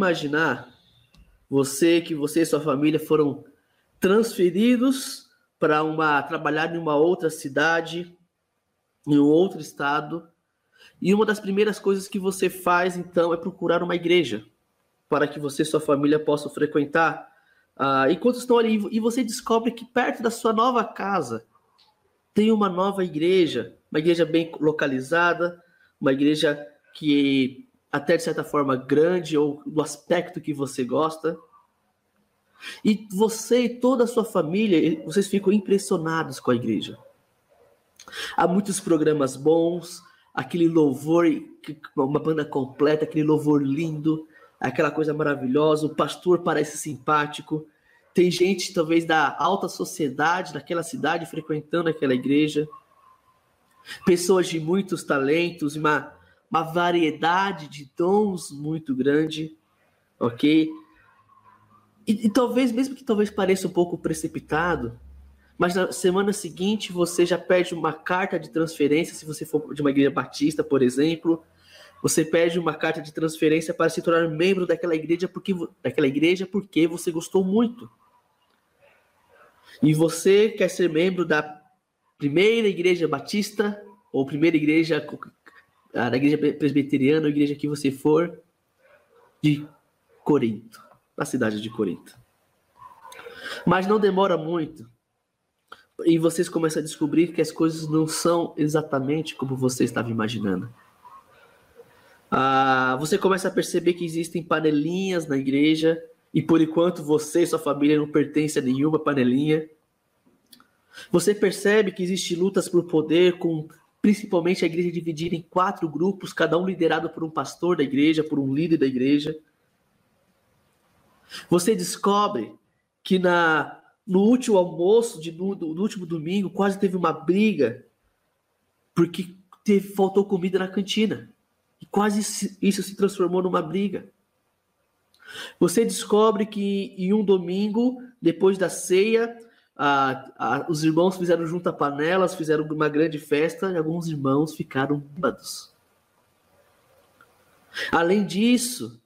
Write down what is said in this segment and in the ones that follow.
Imaginar você que você e sua família foram transferidos para uma trabalhar em uma outra cidade, em um outro estado, e uma das primeiras coisas que você faz então é procurar uma igreja para que você e sua família possam frequentar. Uh, enquanto estão ali, e você descobre que perto da sua nova casa tem uma nova igreja, uma igreja bem localizada, uma igreja que até de certa forma grande ou do aspecto que você gosta. E você e toda a sua família, vocês ficam impressionados com a igreja. Há muitos programas bons, aquele louvor, uma banda completa, aquele louvor lindo, aquela coisa maravilhosa, o pastor parece simpático. Tem gente, talvez, da alta sociedade daquela cidade frequentando aquela igreja. Pessoas de muitos talentos, uma, uma variedade de dons muito grande, ok? E, e talvez, mesmo que talvez pareça um pouco precipitado, mas na semana seguinte você já perde uma carta de transferência, se você for de uma igreja batista, por exemplo, você pede uma carta de transferência para se tornar membro daquela igreja porque, daquela igreja porque você gostou muito. E você quer ser membro da primeira igreja batista ou primeira igreja da igreja presbiteriana ou igreja que você for de Corinto, na cidade de Corinto. Mas não demora muito e vocês começam a descobrir que as coisas não são exatamente como você estava imaginando. Ah, você começa a perceber que existem panelinhas na igreja e por enquanto você e sua família não pertencem a nenhuma panelinha. Você percebe que existem lutas por poder, com principalmente a igreja dividida em quatro grupos, cada um liderado por um pastor da igreja, por um líder da igreja. Você descobre que na no último almoço de no, no último domingo quase teve uma briga porque teve, faltou comida na cantina. E quase isso se transformou numa briga. Você descobre que em um domingo, depois da ceia, os irmãos fizeram junta panelas, fizeram uma grande festa e alguns irmãos ficaram bêbados. Além disso,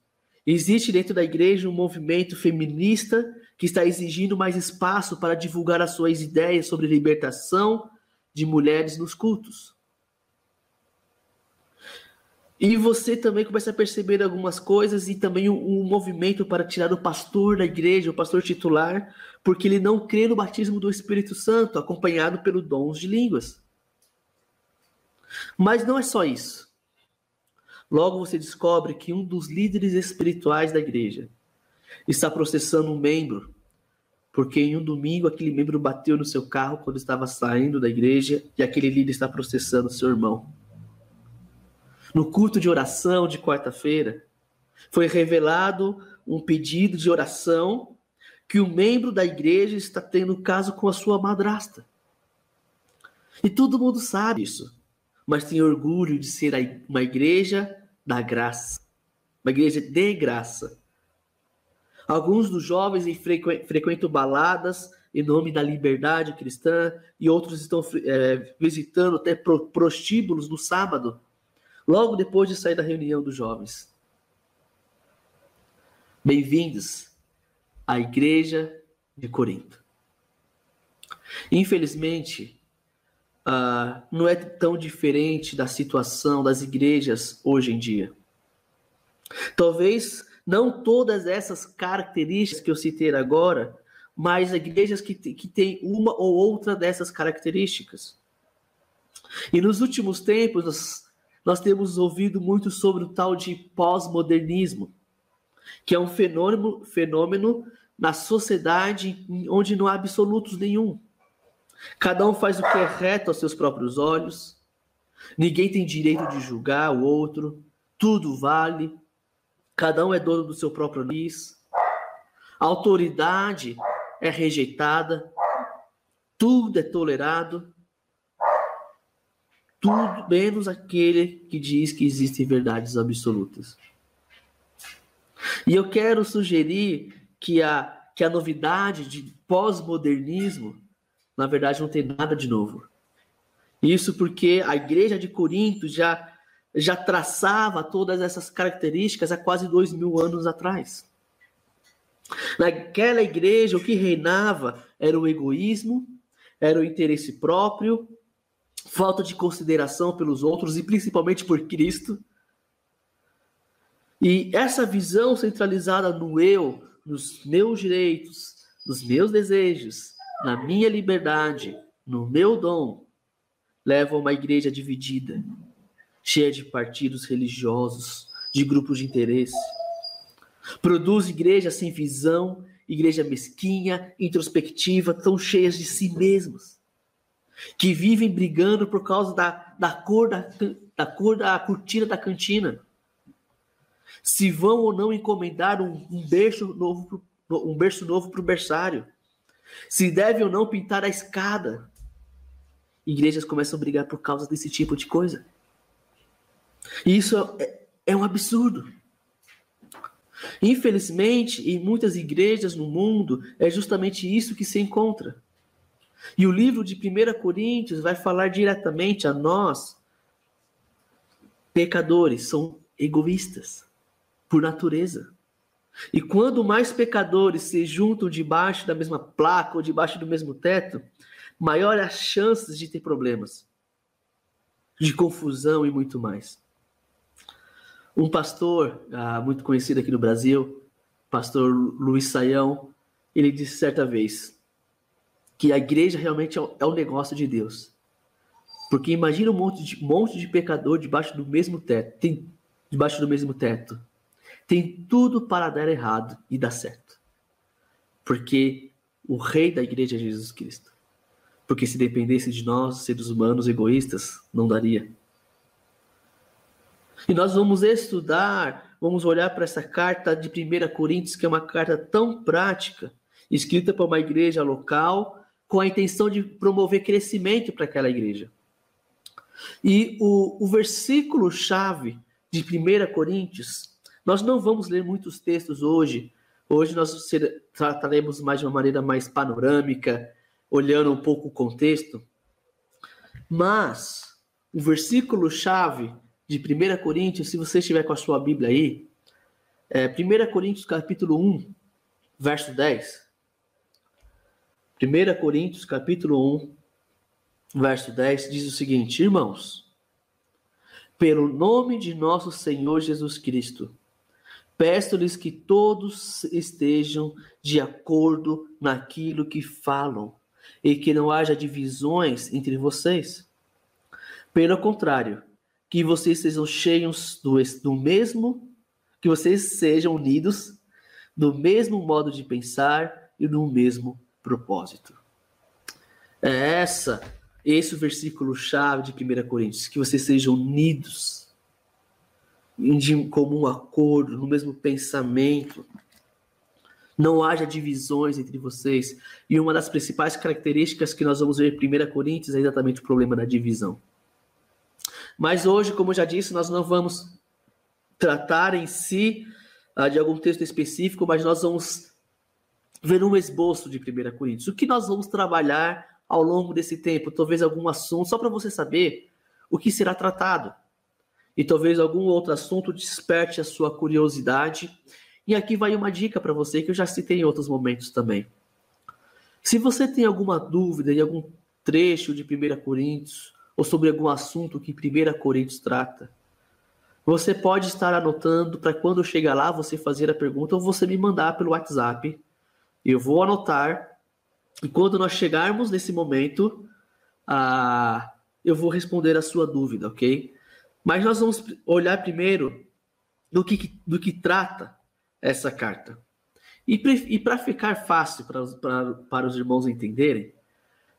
existe dentro da igreja um movimento feminista que está exigindo mais espaço para divulgar as suas ideias sobre libertação de mulheres nos cultos. E você também começa a perceber algumas coisas e também um, um, movimento para tirar o pastor da igreja, o pastor titular, porque ele não crê no batismo do Espírito Santo, acompanhado pelo dons de línguas. Mas não é só isso. Logo você descobre que um dos líderes espirituais da igreja está processando um membro, porque em um domingo aquele membro bateu no seu carro quando estava saindo da igreja e aquele líder está processando seu irmão no culto de oração de quarta-feira, foi revelado um pedido de oração que o um membro da igreja está tendo caso com a sua madrasta. E todo mundo sabe isso, mas tem orgulho de ser uma igreja da graça, uma igreja de graça. Alguns dos jovens frequentam baladas em nome da liberdade cristã e outros estão é, visitando até prostíbulos no sábado logo depois de sair da reunião dos jovens. Bem-vindos à Igreja de Corinto. Infelizmente, uh, não é tão diferente da situação das igrejas hoje em dia. Talvez não todas essas características que eu citei agora, mas igrejas que, que têm uma ou outra dessas características. E nos últimos tempos, nós nós temos ouvido muito sobre o tal de pós-modernismo, que é um fenômeno, fenômeno na sociedade onde não há absolutos nenhum. Cada um faz o que é reto aos seus próprios olhos, ninguém tem direito de julgar o outro, tudo vale, cada um é dono do seu próprio nariz, a autoridade é rejeitada, tudo é tolerado, tudo menos aquele que diz que existem verdades absolutas. E eu quero sugerir que a, que a novidade de pós-modernismo, na verdade, não tem nada de novo. Isso porque a igreja de Corinto já já traçava todas essas características há quase dois mil anos atrás. Naquela igreja, o que reinava era o egoísmo, era o interesse próprio, falta de consideração pelos outros e principalmente por Cristo. E essa visão centralizada no eu, nos meus direitos, nos meus desejos, na minha liberdade, no meu dom, leva a uma igreja dividida, cheia de partidos religiosos, de grupos de interesse. Produz igreja sem visão, igreja mesquinha, introspectiva, tão cheias de si mesmas, que vivem brigando por causa da, da, cor, da, da cor da cortina da cantina. Se vão ou não encomendar um, um berço novo um berço novo para o berçário. Se deve ou não pintar a escada. Igrejas começam a brigar por causa desse tipo de coisa. E isso é, é um absurdo. Infelizmente, em muitas igrejas no mundo, é justamente isso que se encontra. E o livro de 1 Coríntios vai falar diretamente a nós, pecadores, são egoístas, por natureza. E quando mais pecadores se juntam debaixo da mesma placa ou debaixo do mesmo teto, maior é as chances de ter problemas, de confusão e muito mais. Um pastor ah, muito conhecido aqui no Brasil, pastor Luiz Saião, ele disse certa vez que a igreja realmente é o é negócio de Deus. Porque imagina um monte de, monte de pecador debaixo do mesmo teto, tem, debaixo do mesmo teto. Tem tudo para dar errado e dar certo. Porque o rei da igreja é Jesus Cristo. Porque se dependesse de nós, seres humanos egoístas, não daria. E nós vamos estudar, vamos olhar para essa carta de 1 Coríntios, que é uma carta tão prática, escrita para uma igreja local, com a intenção de promover crescimento para aquela igreja. E o, o versículo-chave de 1 Coríntios, nós não vamos ler muitos textos hoje. Hoje nós trataremos mais de uma maneira mais panorâmica, olhando um pouco o contexto. Mas o versículo-chave de 1 Coríntios, se você estiver com a sua Bíblia aí, é 1 Coríntios capítulo 1, verso 10. 1 Coríntios capítulo 1, verso 10 diz o seguinte: Irmãos, pelo nome de nosso Senhor Jesus Cristo, peço-lhes que todos estejam de acordo naquilo que falam e que não haja divisões entre vocês. Pelo contrário, que vocês sejam cheios do, do mesmo, que vocês sejam unidos no mesmo modo de pensar e no mesmo propósito. É essa, esse o versículo chave de 1 Coríntios, que vocês sejam unidos em comum acordo, no mesmo pensamento. Não haja divisões entre vocês. E uma das principais características que nós vamos ver em 1 Coríntios é exatamente o problema da divisão. Mas hoje, como eu já disse, nós não vamos tratar em si uh, de algum texto específico, mas nós vamos ver um esboço de 1 Coríntios. O que nós vamos trabalhar ao longo desse tempo? Talvez algum assunto, só para você saber o que será tratado. E talvez algum outro assunto desperte a sua curiosidade. E aqui vai uma dica para você que eu já citei em outros momentos também. Se você tem alguma dúvida em algum trecho de 1 Coríntios, ou sobre algum assunto que 1 Coríntios trata. Você pode estar anotando para quando chegar lá você fazer a pergunta ou você me mandar pelo WhatsApp. Eu vou anotar e quando nós chegarmos nesse momento, ah, eu vou responder a sua dúvida, ok? Mas nós vamos olhar primeiro do que, do que trata essa carta. E, para ficar fácil para, para, para os irmãos entenderem,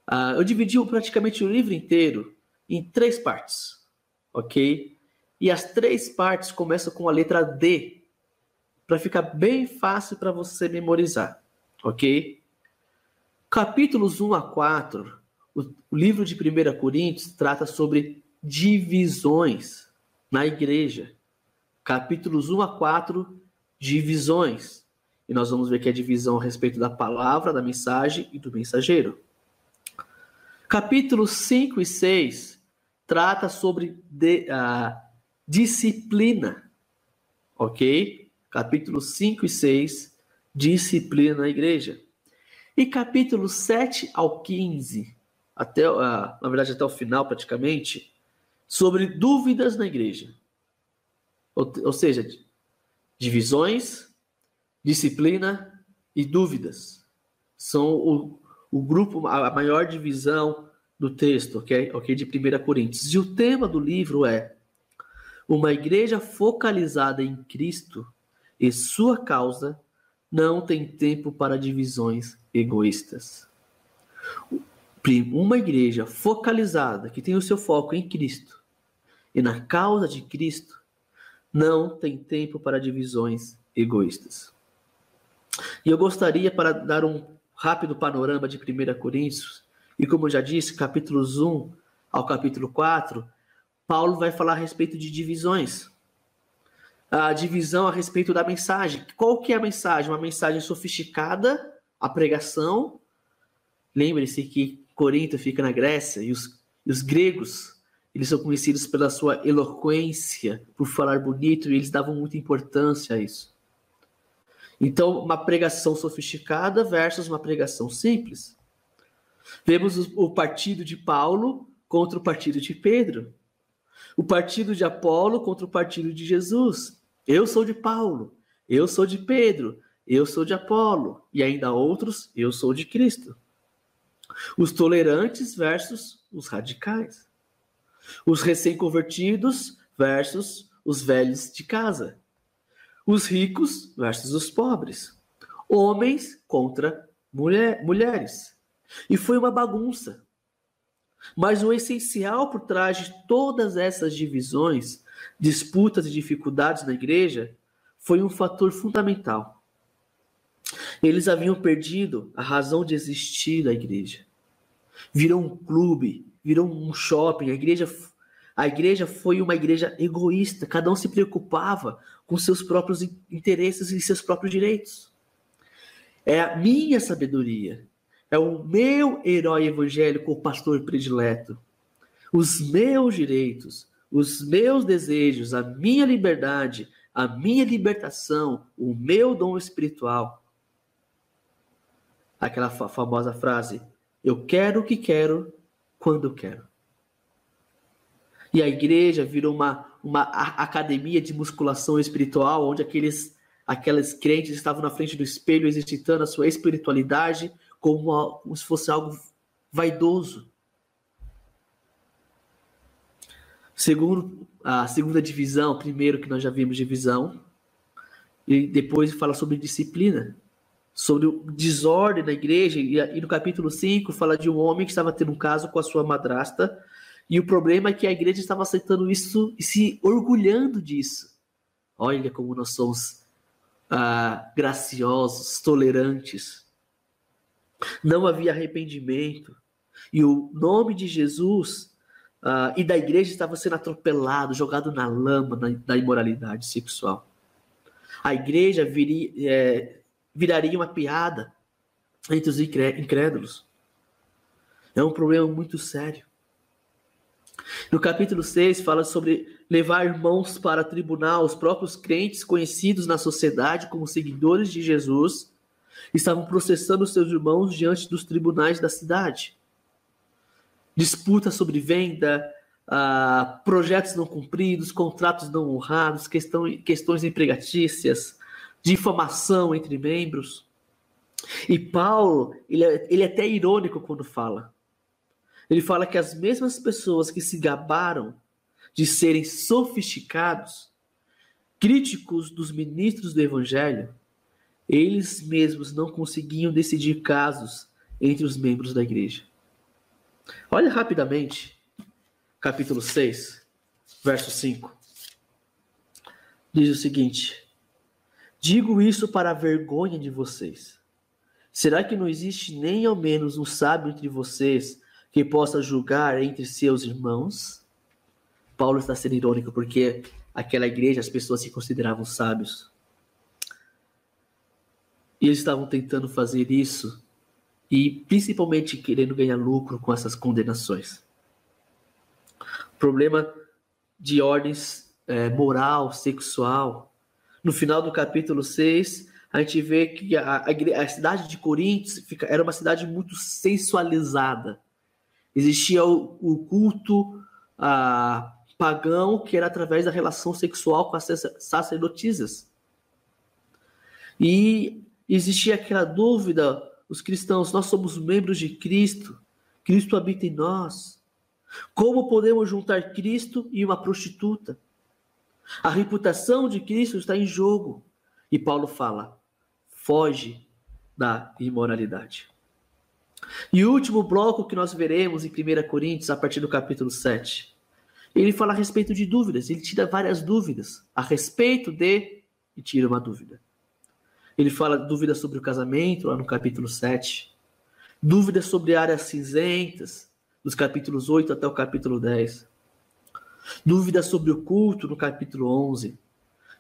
ah, eu dividi praticamente o livro inteiro em três partes, ok? E as três partes começam com a letra D, para ficar bem fácil para você memorizar, ok? Capítulos 1 a 4, o, o livro de 1 Coríntios trata sobre divisões na igreja. Capítulos 1 a 4, divisões. E nós vamos ver que é divisão a respeito da palavra, da mensagem e do mensageiro. Capítulos 5 e 6 trata sobre de, uh, disciplina. Ok? Capítulo 5 e 6, disciplina na igreja. E capítulo 7 ao 15, até, uh, na verdade até o final praticamente, sobre dúvidas na igreja. Ou, ou seja, divisões, disciplina e dúvidas. São o, o grupo, a maior divisão do texto, ok? Ok, de 1 Coríntios. E o tema do livro é uma igreja focalizada em Cristo e sua causa não tem tempo para divisões egoístas. Uma igreja focalizada, que tem o seu foco em Cristo e na causa de Cristo, não tem tempo para divisões egoístas. E eu gostaria, para dar um rápido panorama de 1 Coríntios, e como eu já disse, capítulos 1 ao capítulo 4, Paulo vai falar a respeito de divisões. A divisão a respeito da mensagem. Qual que é a mensagem? Uma mensagem sofisticada, a pregação. Lembre-se que Corinto fica na Grécia e os, e os gregos, eles são conhecidos pela sua eloquência, por falar bonito, e eles davam muita importância a isso. Então, uma pregação sofisticada versus uma pregação simples. Vemos o partido de Paulo contra o partido de Pedro. O partido de Apolo contra o partido de Jesus. Eu sou de Paulo, eu sou de Pedro, eu sou de Apolo, e ainda outros, eu sou de Cristo. Os tolerantes versus os radicais. Os recém-convertidos versus os velhos de casa. Os ricos versus os pobres. Homens contra mulher, mulheres. E foi uma bagunça. Mas o essencial por trás de todas essas divisões, disputas e dificuldades na igreja foi um fator fundamental. Eles haviam perdido a razão de existir da igreja. Virou um clube, virou um shopping. A igreja, a igreja foi uma igreja egoísta. Cada um se preocupava com seus próprios interesses e seus próprios direitos. É a minha sabedoria, é o meu herói evangélico, o pastor predileto. Os meus direitos, os meus desejos, a minha liberdade, a minha libertação, o meu dom espiritual. Aquela famosa frase: Eu quero o que quero, quando quero. E a igreja virou uma, uma academia de musculação espiritual, onde aqueles, aquelas crentes estavam na frente do espelho exercitando a sua espiritualidade como, como se fosse algo vaidoso. Segundo a segunda divisão, primeiro que nós já vimos divisão, e depois fala sobre disciplina, sobre o desordem na igreja, e, no capítulo 5 fala de um homem que estava tendo um caso com a sua madrasta, e o problema é que a igreja estava aceitando isso e se orgulhando disso. Olha como nós somos ah, graciosos, tolerantes. Não havia arrependimento. E o nome de Jesus uh, e da igreja estava sendo atropelado, jogado na lama da imoralidade sexual. A igreja viria, é, viraria uma piada entre os incrédulos. É um problema muito sério. No capítulo 6 fala sobre levar irmãos para tribunal, os próprios crentes conhecidos na sociedade como seguidores de Jesus estavam processando seus irmãos diante dos tribunais da cidade. Disputa sobre venda, uh, projetos não cumpridos, contratos não honrados, questões empregatícias, difamação entre membros. E Paulo, ele é, ele é até irônico quando fala. Ele fala que as mesmas pessoas que se gabaram de serem sofisticados, críticos dos ministros do evangelho, eles mesmos não conseguiam decidir casos entre os membros da igreja. Olha rapidamente, capítulo 6, verso 5. Diz o seguinte: Digo isso para a vergonha de vocês. Será que não existe nem ao menos um sábio entre vocês que possa julgar entre seus irmãos? Paulo está sendo irônico porque aquela igreja as pessoas se consideravam sábios. E eles estavam tentando fazer isso e principalmente querendo ganhar lucro com essas condenações. Problema de ordens é, moral, sexual. No final do capítulo 6, a gente vê que a, a, a cidade de Coríntios fica, era uma cidade muito sensualizada. Existia o, o culto a, pagão que era através da relação sexual com as sacerdotisas. E existia aquela dúvida: os cristãos, nós somos membros de Cristo, Cristo habita em nós. Como podemos juntar Cristo e uma prostituta? A reputação de Cristo está em jogo. E Paulo fala: foge da imoralidade. E o último bloco que nós veremos em 1 Coríntios, a partir do capítulo 7, ele fala a respeito de dúvidas, ele tira várias dúvidas a respeito de e tira uma dúvida. Ele fala dúvidas sobre o casamento, lá no capítulo 7, dúvidas sobre áreas cinzentas, dos capítulos 8 até o capítulo 10, dúvidas sobre o culto, no capítulo 11,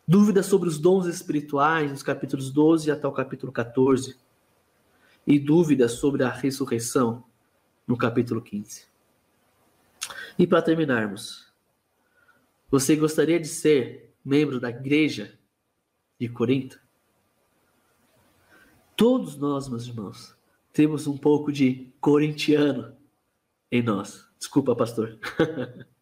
Dúvidas sobre os dons espirituais, nos capítulos 12 até o capítulo 14. E dúvidas sobre a ressurreição, no capítulo 15. E para terminarmos, você gostaria de ser membro da igreja de Corinto? Todos nós, meus irmãos, temos um pouco de corintiano em nós. Desculpa, pastor.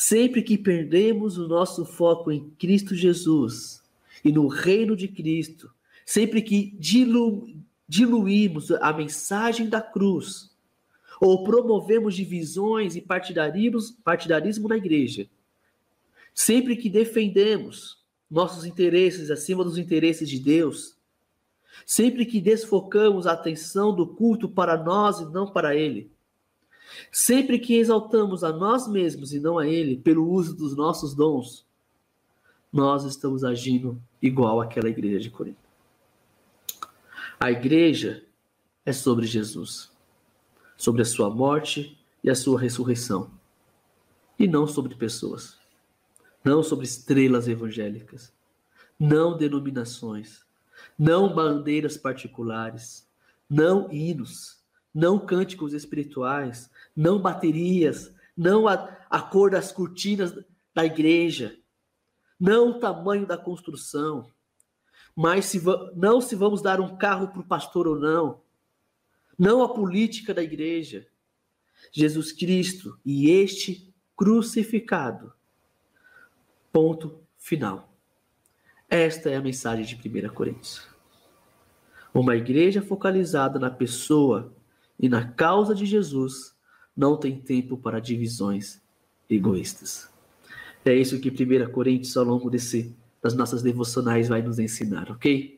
Sempre que perdemos o nosso foco em Cristo Jesus e no reino de Cristo, sempre que dilu diluímos a mensagem da cruz, ou promovemos divisões e partidarismo, na igreja, sempre que defendemos nossos interesses acima dos interesses de Deus, sempre que desfocamos a atenção do culto para nós e não para Ele, Sempre que exaltamos a nós mesmos e não a Ele pelo uso dos nossos dons, nós estamos agindo igual àquela igreja de Corinto. A igreja é sobre Jesus, sobre a sua morte e a sua ressurreição, e não sobre pessoas, não sobre estrelas evangélicas, não denominações, não bandeiras particulares, não hinos, não cânticos espirituais, não baterias, não a, a cor das cortinas da igreja, não o tamanho da construção, mas se não se vamos dar um carro para o pastor ou não, não a política da igreja. Jesus Cristo e este crucificado. Ponto final. Esta é a mensagem de 1 Coríntios. Uma igreja focalizada na pessoa e na causa de Jesus não tem tempo para divisões egoístas. É isso que 1 Coríntios, ao longo desse, das nossas devocionais, vai nos ensinar, ok?